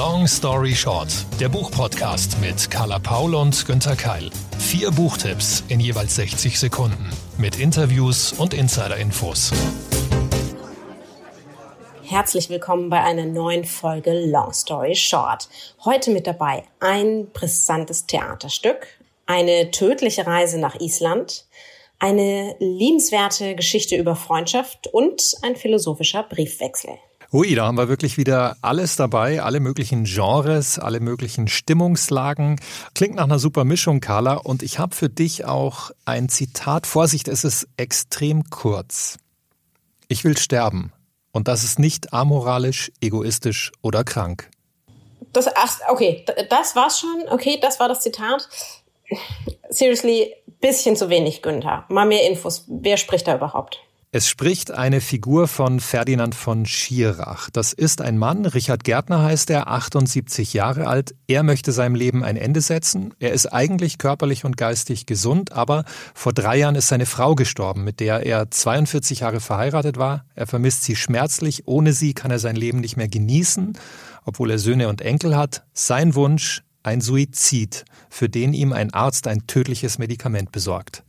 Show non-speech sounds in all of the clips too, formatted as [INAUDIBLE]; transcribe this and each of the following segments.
Long Story Short, der Buchpodcast mit Carla Paul und Günther Keil. Vier Buchtipps in jeweils 60 Sekunden mit Interviews und Insider-Infos. Herzlich willkommen bei einer neuen Folge Long Story Short. Heute mit dabei ein brisantes Theaterstück, eine tödliche Reise nach Island, eine liebenswerte Geschichte über Freundschaft und ein philosophischer Briefwechsel. Ui, da haben wir wirklich wieder alles dabei, alle möglichen Genres, alle möglichen Stimmungslagen. Klingt nach einer super Mischung, Carla. Und ich habe für dich auch ein Zitat. Vorsicht, es ist extrem kurz. Ich will sterben. Und das ist nicht amoralisch, egoistisch oder krank. Das, ach, okay, das war's schon. Okay, das war das Zitat. Seriously, bisschen zu wenig, Günther. Mal mehr Infos. Wer spricht da überhaupt? Es spricht eine Figur von Ferdinand von Schirach. Das ist ein Mann, Richard Gärtner heißt er, 78 Jahre alt. Er möchte seinem Leben ein Ende setzen. Er ist eigentlich körperlich und geistig gesund, aber vor drei Jahren ist seine Frau gestorben, mit der er 42 Jahre verheiratet war. Er vermisst sie schmerzlich. Ohne sie kann er sein Leben nicht mehr genießen, obwohl er Söhne und Enkel hat. Sein Wunsch, ein Suizid, für den ihm ein Arzt ein tödliches Medikament besorgt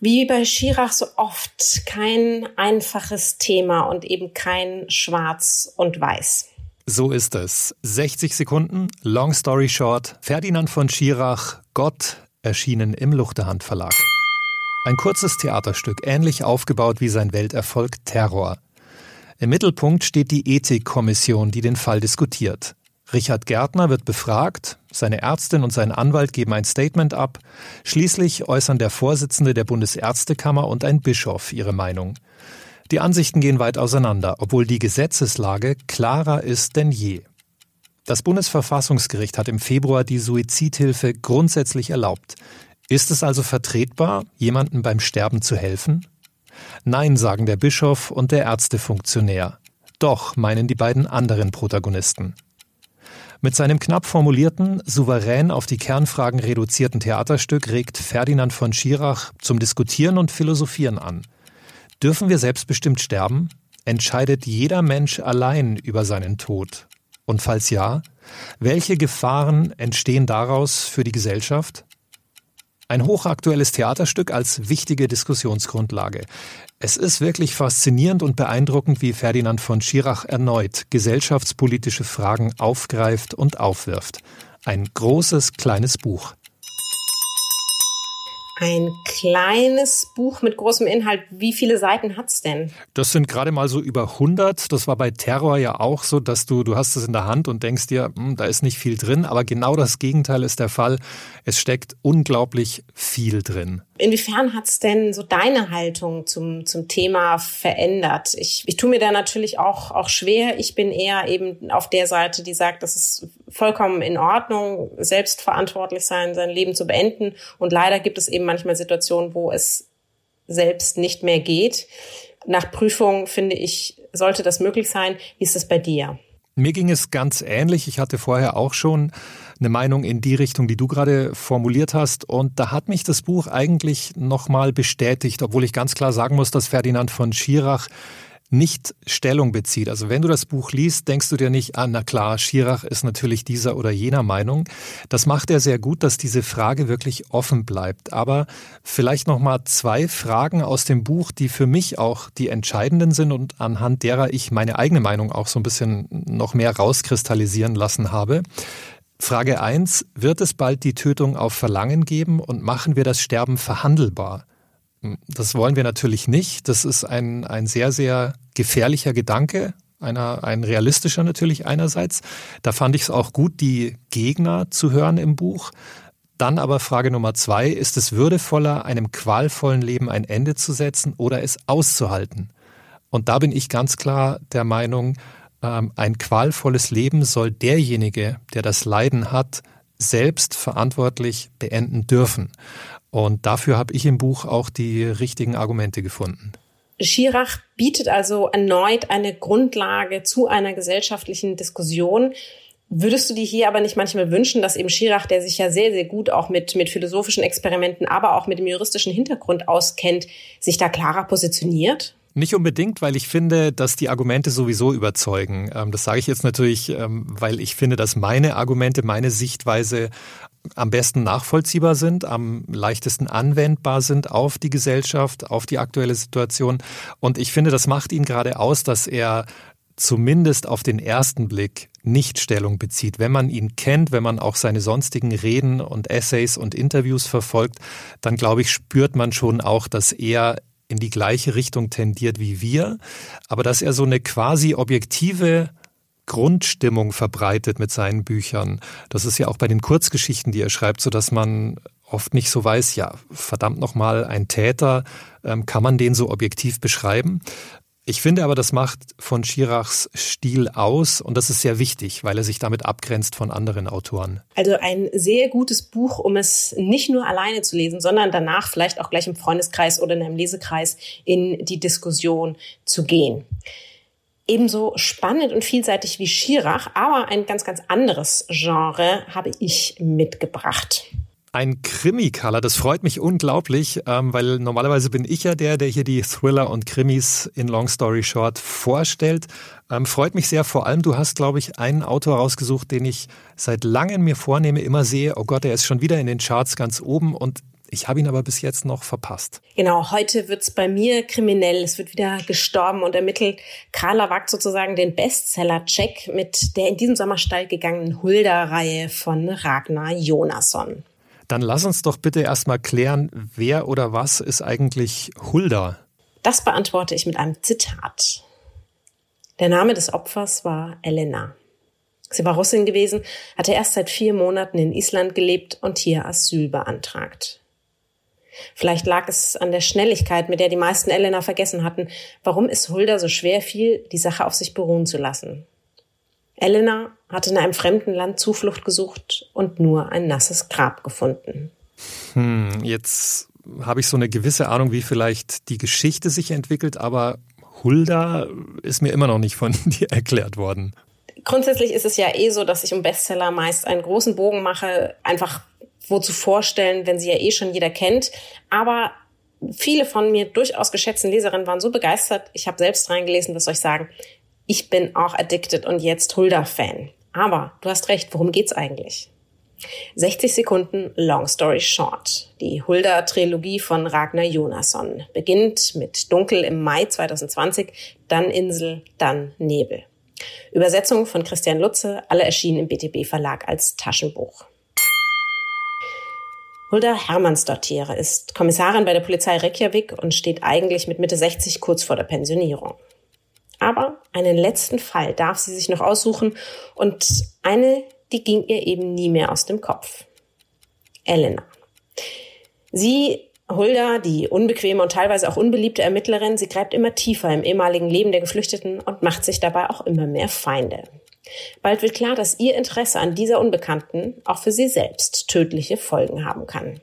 wie bei Schirach so oft kein einfaches Thema und eben kein Schwarz und Weiß. So ist es. 60 Sekunden, Long Story Short. Ferdinand von Schirach, Gott, erschienen im Luchterhand Verlag. Ein kurzes Theaterstück, ähnlich aufgebaut wie sein Welterfolg Terror. Im Mittelpunkt steht die Ethikkommission, die den Fall diskutiert. Richard Gärtner wird befragt, seine Ärztin und sein Anwalt geben ein Statement ab, schließlich äußern der Vorsitzende der Bundesärztekammer und ein Bischof ihre Meinung. Die Ansichten gehen weit auseinander, obwohl die Gesetzeslage klarer ist denn je. Das Bundesverfassungsgericht hat im Februar die Suizidhilfe grundsätzlich erlaubt. Ist es also vertretbar, jemandem beim Sterben zu helfen? Nein, sagen der Bischof und der Ärztefunktionär. Doch, meinen die beiden anderen Protagonisten. Mit seinem knapp formulierten, souverän auf die Kernfragen reduzierten Theaterstück regt Ferdinand von Schirach zum Diskutieren und Philosophieren an. Dürfen wir selbstbestimmt sterben? Entscheidet jeder Mensch allein über seinen Tod? Und falls ja, welche Gefahren entstehen daraus für die Gesellschaft? Ein hochaktuelles Theaterstück als wichtige Diskussionsgrundlage. Es ist wirklich faszinierend und beeindruckend, wie Ferdinand von Schirach erneut gesellschaftspolitische Fragen aufgreift und aufwirft. Ein großes, kleines Buch. Ein kleines Buch mit großem Inhalt. Wie viele Seiten hat's denn? Das sind gerade mal so über 100. Das war bei Terror ja auch so, dass du, du hast es in der Hand und denkst dir, hm, da ist nicht viel drin. Aber genau das Gegenteil ist der Fall. Es steckt unglaublich viel drin. Inwiefern hat's denn so deine Haltung zum, zum Thema verändert? Ich, ich tue mir da natürlich auch, auch schwer. Ich bin eher eben auf der Seite, die sagt, das ist vollkommen in Ordnung, selbstverantwortlich sein, sein Leben zu beenden. Und leider gibt es eben manchmal Situationen, wo es selbst nicht mehr geht. Nach Prüfung finde ich, sollte das möglich sein. Wie ist das bei dir? Mir ging es ganz ähnlich. Ich hatte vorher auch schon eine Meinung in die Richtung, die du gerade formuliert hast. Und da hat mich das Buch eigentlich nochmal bestätigt, obwohl ich ganz klar sagen muss, dass Ferdinand von Schirach nicht Stellung bezieht. Also wenn du das Buch liest, denkst du dir nicht, ah, na klar, Schirach ist natürlich dieser oder jener Meinung. Das macht er sehr gut, dass diese Frage wirklich offen bleibt. Aber vielleicht nochmal zwei Fragen aus dem Buch, die für mich auch die entscheidenden sind und anhand derer ich meine eigene Meinung auch so ein bisschen noch mehr rauskristallisieren lassen habe. Frage eins: Wird es bald die Tötung auf Verlangen geben und machen wir das Sterben verhandelbar? Das wollen wir natürlich nicht. Das ist ein, ein sehr, sehr gefährlicher Gedanke, einer, ein realistischer natürlich einerseits. Da fand ich es auch gut, die Gegner zu hören im Buch. Dann aber Frage Nummer zwei, ist es würdevoller, einem qualvollen Leben ein Ende zu setzen oder es auszuhalten? Und da bin ich ganz klar der Meinung, ähm, ein qualvolles Leben soll derjenige, der das Leiden hat, selbst verantwortlich beenden dürfen. Und dafür habe ich im Buch auch die richtigen Argumente gefunden. Schirach bietet also erneut eine Grundlage zu einer gesellschaftlichen Diskussion. Würdest du dir hier aber nicht manchmal wünschen, dass eben Schirach, der sich ja sehr, sehr gut auch mit, mit philosophischen Experimenten, aber auch mit dem juristischen Hintergrund auskennt, sich da klarer positioniert? Nicht unbedingt, weil ich finde, dass die Argumente sowieso überzeugen. Ähm, das sage ich jetzt natürlich, ähm, weil ich finde, dass meine Argumente, meine Sichtweise am besten nachvollziehbar sind, am leichtesten anwendbar sind auf die Gesellschaft, auf die aktuelle Situation. Und ich finde, das macht ihn gerade aus, dass er zumindest auf den ersten Blick nicht Stellung bezieht. Wenn man ihn kennt, wenn man auch seine sonstigen Reden und Essays und Interviews verfolgt, dann glaube ich, spürt man schon auch, dass er in die gleiche Richtung tendiert wie wir, aber dass er so eine quasi objektive Grundstimmung verbreitet mit seinen Büchern. Das ist ja auch bei den Kurzgeschichten, die er schreibt, so dass man oft nicht so weiß, ja, verdammt nochmal, ein Täter, ähm, kann man den so objektiv beschreiben? Ich finde aber, das macht von Schirachs Stil aus und das ist sehr wichtig, weil er sich damit abgrenzt von anderen Autoren. Also ein sehr gutes Buch, um es nicht nur alleine zu lesen, sondern danach vielleicht auch gleich im Freundeskreis oder in einem Lesekreis in die Diskussion zu gehen ebenso spannend und vielseitig wie Schirach, aber ein ganz, ganz anderes Genre habe ich mitgebracht. Ein Krimi-Color, das freut mich unglaublich, ähm, weil normalerweise bin ich ja der, der hier die Thriller und Krimis in Long Story Short vorstellt. Ähm, freut mich sehr, vor allem du hast, glaube ich, einen Autor rausgesucht, den ich seit langem mir vornehme, immer sehe, oh Gott, er ist schon wieder in den Charts ganz oben und ich habe ihn aber bis jetzt noch verpasst. Genau, heute wird's bei mir kriminell. Es wird wieder gestorben und ermittelt. Carla wagt sozusagen den Bestseller-Check mit der in diesem Sommer steil gegangenen Hulda-Reihe von Ragnar Jonasson. Dann lass uns doch bitte erstmal klären, wer oder was ist eigentlich Hulda? Das beantworte ich mit einem Zitat. Der Name des Opfers war Elena. Sie war Russin gewesen, hatte erst seit vier Monaten in Island gelebt und hier Asyl beantragt. Vielleicht lag es an der Schnelligkeit, mit der die meisten Elena vergessen hatten, warum es Hulda so schwer fiel, die Sache auf sich beruhen zu lassen. Elena hatte in einem fremden Land Zuflucht gesucht und nur ein nasses Grab gefunden. Hm, jetzt habe ich so eine gewisse Ahnung, wie vielleicht die Geschichte sich entwickelt, aber Hulda ist mir immer noch nicht von [LAUGHS] dir erklärt worden. Grundsätzlich ist es ja eh so, dass ich um Bestseller meist einen großen Bogen mache, einfach wozu vorstellen, wenn sie ja eh schon jeder kennt. Aber viele von mir durchaus geschätzten Leserinnen waren so begeistert. Ich habe selbst reingelesen, was soll ich sagen? Ich bin auch addicted und jetzt Hulda-Fan. Aber du hast recht, worum geht's eigentlich? 60 Sekunden Long Story Short. Die Hulda-Trilogie von Ragnar Jonasson beginnt mit Dunkel im Mai 2020, dann Insel, dann Nebel. Übersetzung von Christian Lutze, alle erschienen im BTB Verlag als Taschenbuch. Hulda Hermannsdottir ist Kommissarin bei der Polizei Reykjavik und steht eigentlich mit Mitte 60 kurz vor der Pensionierung. Aber einen letzten Fall darf sie sich noch aussuchen und eine, die ging ihr eben nie mehr aus dem Kopf. Elena. Sie, Hulda, die unbequeme und teilweise auch unbeliebte Ermittlerin, sie greift immer tiefer im ehemaligen Leben der Geflüchteten und macht sich dabei auch immer mehr Feinde. Bald wird klar, dass ihr Interesse an dieser Unbekannten auch für sie selbst tödliche Folgen haben kann.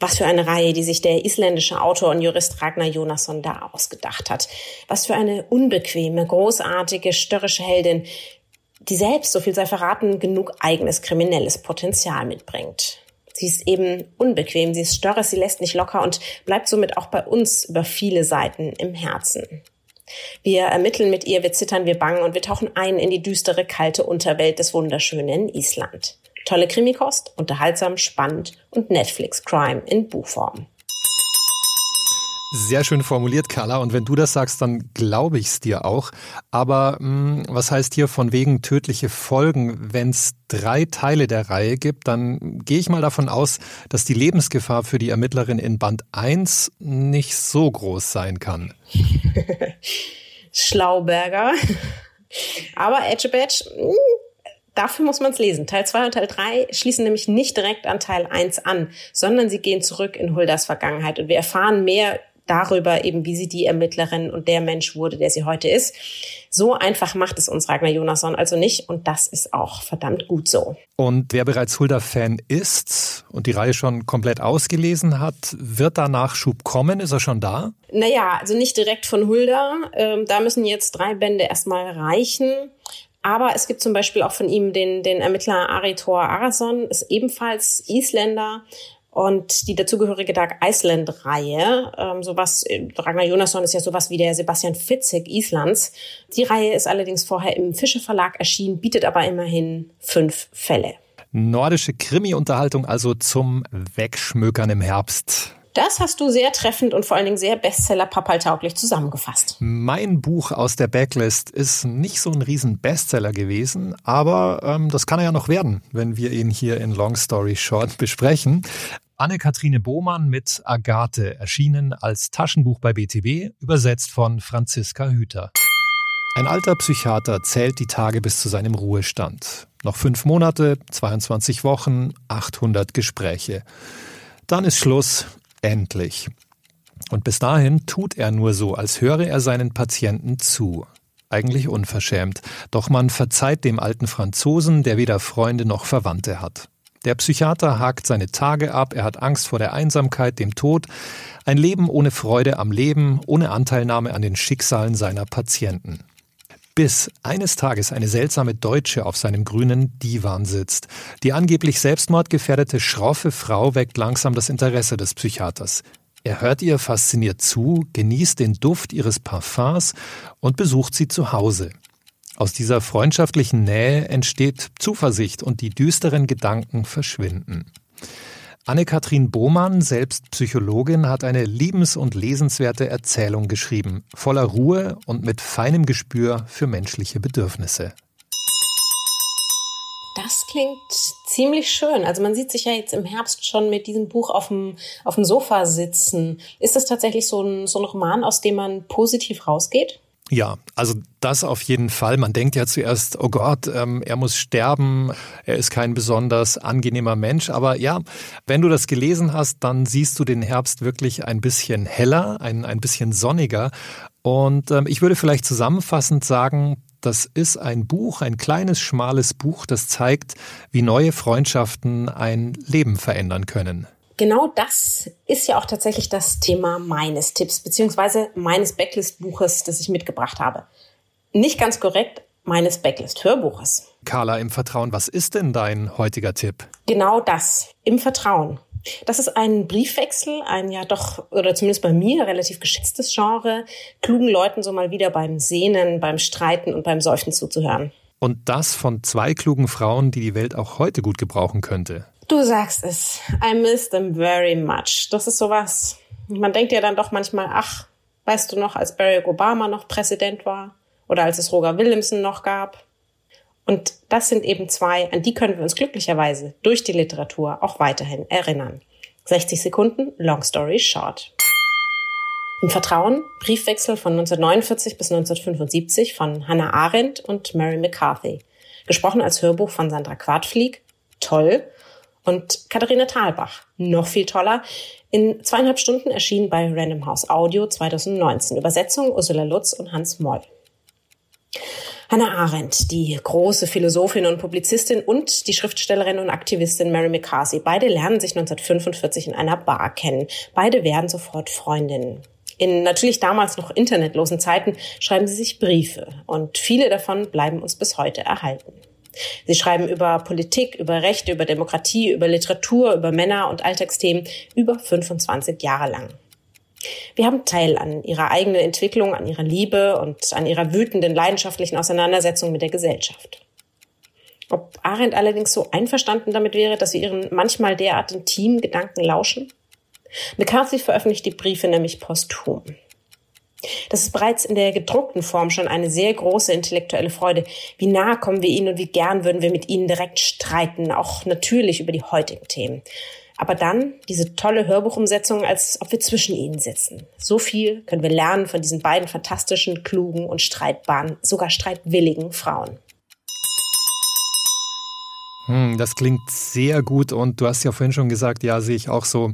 Was für eine Reihe, die sich der isländische Autor und Jurist Ragnar Jonasson da ausgedacht hat. Was für eine unbequeme, großartige, störrische Heldin, die selbst, so viel sei verraten, genug eigenes kriminelles Potenzial mitbringt. Sie ist eben unbequem, sie ist störrisch, sie lässt nicht locker und bleibt somit auch bei uns über viele Seiten im Herzen. Wir ermitteln mit ihr, wir zittern, wir bangen und wir tauchen ein in die düstere, kalte Unterwelt des wunderschönen Island. Tolle Krimikost, unterhaltsam, spannend und Netflix-Crime in Buchform. Sehr schön formuliert, Carla. Und wenn du das sagst, dann glaube ich es dir auch. Aber mh, hm, was heißt hier von wegen tödliche Folgen? Wenn es drei Teile der Reihe gibt, dann gehe ich mal davon aus, dass die Lebensgefahr für die Ermittlerin in Band 1 nicht so groß sein kann. [LAUGHS] Schlauberger. Aber Edge Badge, hm, Dafür muss man es lesen. Teil 2 und Teil 3 schließen nämlich nicht direkt an Teil 1 an, sondern sie gehen zurück in Huldas Vergangenheit und wir erfahren mehr darüber eben, wie sie die Ermittlerin und der Mensch wurde, der sie heute ist. So einfach macht es uns Ragnar Jonasson also nicht und das ist auch verdammt gut so. Und wer bereits Hulda-Fan ist und die Reihe schon komplett ausgelesen hat, wird da Nachschub kommen? Ist er schon da? Naja, also nicht direkt von Hulda. Ähm, da müssen jetzt drei Bände erstmal reichen. Aber es gibt zum Beispiel auch von ihm den, den Ermittler Aritor Arason, ist ebenfalls Isländer, und die dazugehörige Dark Iceland-Reihe. Ähm, sowas, Ragnar Jonasson ist ja sowas wie der Sebastian Fitzek Islands. Die Reihe ist allerdings vorher im Fische Verlag erschienen, bietet aber immerhin fünf Fälle. Nordische Krimi-Unterhaltung also zum Wegschmökern im Herbst. Das hast du sehr treffend und vor allen Dingen sehr Bestseller-Papaltauglich zusammengefasst. Mein Buch aus der Backlist ist nicht so ein riesen Bestseller gewesen, aber ähm, das kann er ja noch werden, wenn wir ihn hier in Long Story Short besprechen. Anne-Kathrine Bohmann mit Agathe, erschienen als Taschenbuch bei BTB, übersetzt von Franziska Hüter. Ein alter Psychiater zählt die Tage bis zu seinem Ruhestand. Noch fünf Monate, 22 Wochen, 800 Gespräche. Dann ist Schluss, endlich. Und bis dahin tut er nur so, als höre er seinen Patienten zu. Eigentlich unverschämt. Doch man verzeiht dem alten Franzosen, der weder Freunde noch Verwandte hat. Der Psychiater hakt seine Tage ab, er hat Angst vor der Einsamkeit, dem Tod, ein Leben ohne Freude am Leben, ohne Anteilnahme an den Schicksalen seiner Patienten bis eines Tages eine seltsame Deutsche auf seinem grünen Divan sitzt. Die angeblich selbstmordgefährdete, schroffe Frau weckt langsam das Interesse des Psychiaters. Er hört ihr fasziniert zu, genießt den Duft ihres Parfums und besucht sie zu Hause. Aus dieser freundschaftlichen Nähe entsteht Zuversicht und die düsteren Gedanken verschwinden. Anne-Kathrin Bohmann, selbst Psychologin, hat eine liebens- und lesenswerte Erzählung geschrieben, voller Ruhe und mit feinem Gespür für menschliche Bedürfnisse. Das klingt ziemlich schön. Also man sieht sich ja jetzt im Herbst schon mit diesem Buch auf dem, auf dem Sofa sitzen. Ist das tatsächlich so ein, so ein Roman, aus dem man positiv rausgeht? Ja, also das auf jeden Fall. Man denkt ja zuerst, oh Gott, ähm, er muss sterben, er ist kein besonders angenehmer Mensch. Aber ja, wenn du das gelesen hast, dann siehst du den Herbst wirklich ein bisschen heller, ein, ein bisschen sonniger. Und ähm, ich würde vielleicht zusammenfassend sagen, das ist ein Buch, ein kleines, schmales Buch, das zeigt, wie neue Freundschaften ein Leben verändern können genau das ist ja auch tatsächlich das Thema meines Tipps, beziehungsweise meines Backlist-Buches, das ich mitgebracht habe. Nicht ganz korrekt, meines Backlist-Hörbuches. Carla, im Vertrauen, was ist denn dein heutiger Tipp? Genau das, im Vertrauen. Das ist ein Briefwechsel, ein ja doch, oder zumindest bei mir, relativ geschätztes Genre, klugen Leuten so mal wieder beim Sehnen, beim Streiten und beim Seufzen zuzuhören. Und das von zwei klugen Frauen, die die Welt auch heute gut gebrauchen könnte. Du sagst es. I miss them very much. Das ist sowas. Man denkt ja dann doch manchmal, ach, weißt du noch, als Barack Obama noch Präsident war oder als es Roger Williamson noch gab. Und das sind eben zwei, an die können wir uns glücklicherweise durch die Literatur auch weiterhin erinnern. 60 Sekunden, Long Story Short. Im Vertrauen, Briefwechsel von 1949 bis 1975 von Hannah Arendt und Mary McCarthy. Gesprochen als Hörbuch von Sandra Quadflieg. Toll. Und Katharina Thalbach, noch viel toller, in zweieinhalb Stunden erschienen bei Random House Audio 2019. Übersetzung Ursula Lutz und Hans Moll. Hannah Arendt, die große Philosophin und Publizistin und die Schriftstellerin und Aktivistin Mary McCarthy. Beide lernen sich 1945 in einer Bar kennen. Beide werden sofort Freundinnen. In natürlich damals noch internetlosen Zeiten schreiben sie sich Briefe und viele davon bleiben uns bis heute erhalten. Sie schreiben über Politik, über Rechte, über Demokratie, über Literatur, über Männer und Alltagsthemen über 25 Jahre lang. Wir haben Teil an ihrer eigenen Entwicklung, an ihrer Liebe und an ihrer wütenden, leidenschaftlichen Auseinandersetzung mit der Gesellschaft. Ob Arendt allerdings so einverstanden damit wäre, dass wir ihren manchmal derart intimen Gedanken lauschen? McCarthy veröffentlicht die Briefe nämlich posthum. Das ist bereits in der gedruckten Form schon eine sehr große intellektuelle Freude. Wie nah kommen wir ihnen und wie gern würden wir mit ihnen direkt streiten, auch natürlich über die heutigen Themen. Aber dann diese tolle Hörbuchumsetzung, als ob wir zwischen ihnen sitzen. So viel können wir lernen von diesen beiden fantastischen, klugen und streitbaren, sogar streitwilligen Frauen. Hm, das klingt sehr gut und du hast ja vorhin schon gesagt, ja, sehe ich auch so.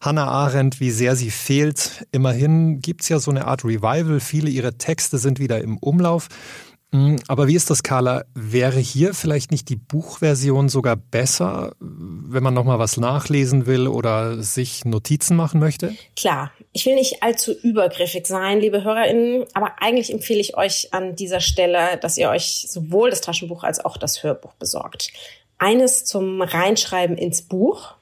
Hannah Arendt, wie sehr sie fehlt. Immerhin gibt es ja so eine Art Revival. Viele ihrer Texte sind wieder im Umlauf. Hm, aber wie ist das, Carla? Wäre hier vielleicht nicht die Buchversion sogar besser, wenn man nochmal was nachlesen will oder sich Notizen machen möchte? Klar, ich will nicht allzu übergriffig sein, liebe HörerInnen, aber eigentlich empfehle ich euch an dieser Stelle, dass ihr euch sowohl das Taschenbuch als auch das Hörbuch besorgt. Eines zum Reinschreiben ins Buch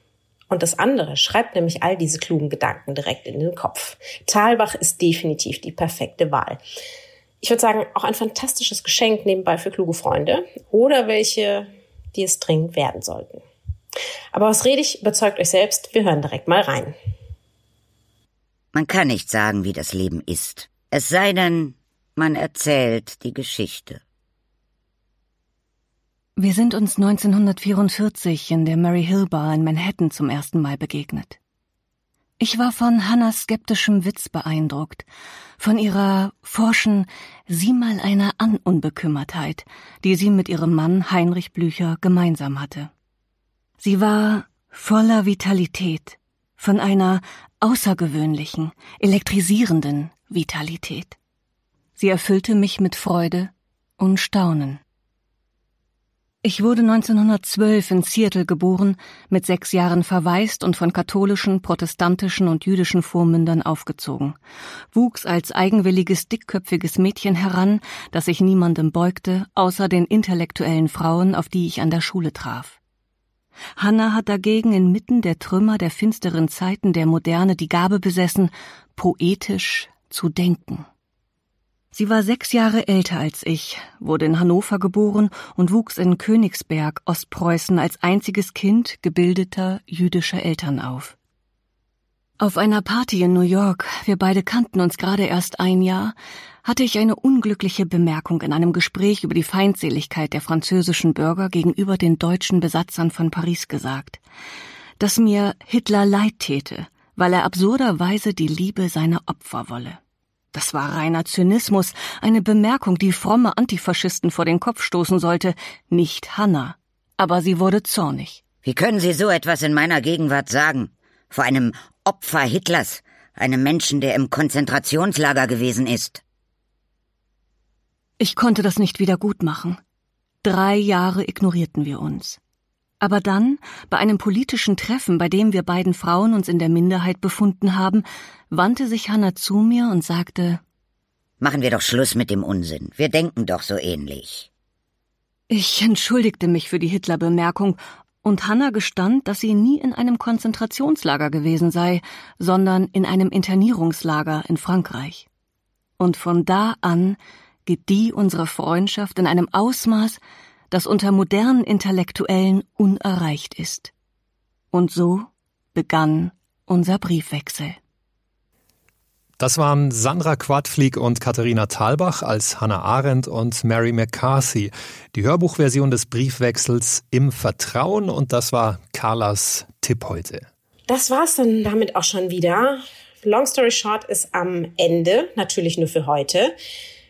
Und das andere schreibt nämlich all diese klugen Gedanken direkt in den Kopf. Talbach ist definitiv die perfekte Wahl. Ich würde sagen, auch ein fantastisches Geschenk nebenbei für kluge Freunde oder welche, die es dringend werden sollten. Aber was rede ich, überzeugt euch selbst. Wir hören direkt mal rein. Man kann nicht sagen, wie das Leben ist. Es sei denn, man erzählt die Geschichte. Wir sind uns 1944 in der Mary Hill Bar in Manhattan zum ersten Mal begegnet. Ich war von Hannas skeptischem Witz beeindruckt, von ihrer forschen Sieh mal einer an Unbekümmertheit, die sie mit ihrem Mann Heinrich Blücher gemeinsam hatte. Sie war voller Vitalität, von einer außergewöhnlichen, elektrisierenden Vitalität. Sie erfüllte mich mit Freude und Staunen. Ich wurde 1912 in Seattle geboren, mit sechs Jahren verwaist und von katholischen, protestantischen und jüdischen Vormündern aufgezogen, wuchs als eigenwilliges, dickköpfiges Mädchen heran, das sich niemandem beugte, außer den intellektuellen Frauen, auf die ich an der Schule traf. Hannah hat dagegen inmitten der Trümmer der finsteren Zeiten der Moderne die Gabe besessen, poetisch zu denken. Sie war sechs Jahre älter als ich, wurde in Hannover geboren und wuchs in Königsberg, Ostpreußen, als einziges Kind gebildeter jüdischer Eltern auf. Auf einer Party in New York, wir beide kannten uns gerade erst ein Jahr, hatte ich eine unglückliche Bemerkung in einem Gespräch über die Feindseligkeit der französischen Bürger gegenüber den deutschen Besatzern von Paris gesagt, dass mir Hitler leid täte, weil er absurderweise die Liebe seiner Opfer wolle. Das war reiner Zynismus, eine Bemerkung, die fromme Antifaschisten vor den Kopf stoßen sollte, nicht Hanna. Aber sie wurde zornig. Wie können Sie so etwas in meiner Gegenwart sagen? Vor einem Opfer Hitlers, einem Menschen, der im Konzentrationslager gewesen ist. Ich konnte das nicht wieder gut machen. Drei Jahre ignorierten wir uns. Aber dann, bei einem politischen Treffen, bei dem wir beiden Frauen uns in der Minderheit befunden haben, wandte sich Hanna zu mir und sagte Machen wir doch Schluss mit dem Unsinn. Wir denken doch so ähnlich. Ich entschuldigte mich für die Hitler-Bemerkung, und Hanna gestand, dass sie nie in einem Konzentrationslager gewesen sei, sondern in einem Internierungslager in Frankreich. Und von da an gedieh unsere Freundschaft in einem Ausmaß, das unter modernen Intellektuellen unerreicht ist. Und so begann unser Briefwechsel. Das waren Sandra Quadflieg und Katharina Thalbach als Hannah Arendt und Mary McCarthy. Die Hörbuchversion des Briefwechsels im Vertrauen und das war Carlas Tipp heute. Das war's dann damit auch schon wieder. Long Story Short ist am Ende, natürlich nur für heute.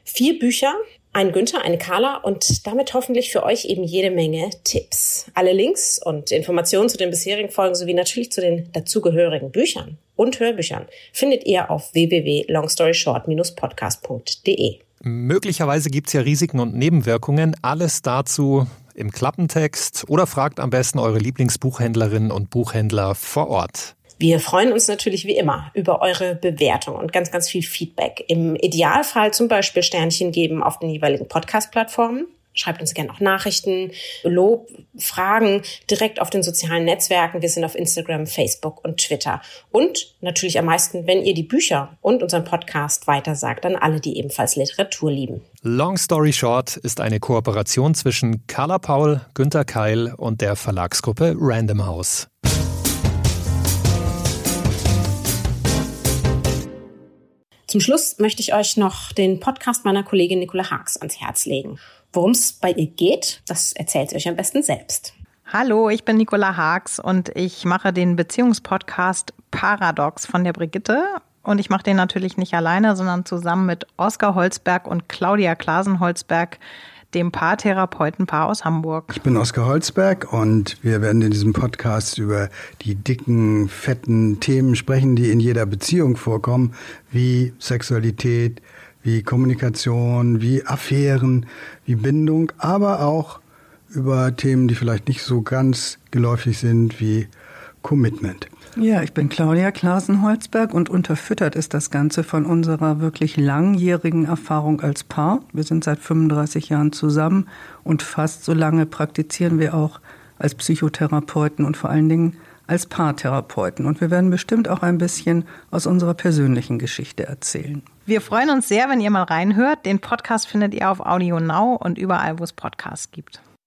Vier Bücher, ein Günther, eine Carla und damit hoffentlich für euch eben jede Menge Tipps. Alle Links und Informationen zu den bisherigen Folgen sowie natürlich zu den dazugehörigen Büchern und Hörbüchern findet ihr auf www.longstoryshort-podcast.de. Möglicherweise gibt es ja Risiken und Nebenwirkungen. Alles dazu im Klappentext oder fragt am besten eure Lieblingsbuchhändlerinnen und Buchhändler vor Ort. Wir freuen uns natürlich wie immer über eure Bewertung und ganz, ganz viel Feedback. Im Idealfall zum Beispiel Sternchen geben auf den jeweiligen Podcast-Plattformen. Schreibt uns gerne auch Nachrichten, Lob, Fragen direkt auf den sozialen Netzwerken. Wir sind auf Instagram, Facebook und Twitter. Und natürlich am meisten, wenn ihr die Bücher und unseren Podcast weitersagt an alle, die ebenfalls Literatur lieben. Long Story Short ist eine Kooperation zwischen Carla Paul, Günter Keil und der Verlagsgruppe Random House. Zum Schluss möchte ich euch noch den Podcast meiner Kollegin Nicola Haags ans Herz legen. Worum es bei ihr geht, das erzählt sie euch am besten selbst. Hallo, ich bin Nicola Haags und ich mache den Beziehungspodcast Paradox von der Brigitte. Und ich mache den natürlich nicht alleine, sondern zusammen mit Oskar Holzberg und Claudia Klasen-Holzberg, dem Paartherapeutenpaar aus Hamburg. Ich bin Oskar Holzberg und wir werden in diesem Podcast über die dicken, fetten Themen sprechen, die in jeder Beziehung vorkommen, wie Sexualität, wie Kommunikation, wie Affären, wie Bindung, aber auch über Themen, die vielleicht nicht so ganz geläufig sind, wie Commitment. Ja, ich bin Claudia Klasen-Holzberg und unterfüttert ist das Ganze von unserer wirklich langjährigen Erfahrung als Paar. Wir sind seit 35 Jahren zusammen und fast so lange praktizieren wir auch als Psychotherapeuten und vor allen Dingen als Paartherapeuten. Und wir werden bestimmt auch ein bisschen aus unserer persönlichen Geschichte erzählen. Wir freuen uns sehr, wenn ihr mal reinhört. Den Podcast findet ihr auf Audio Now und überall, wo es Podcasts gibt.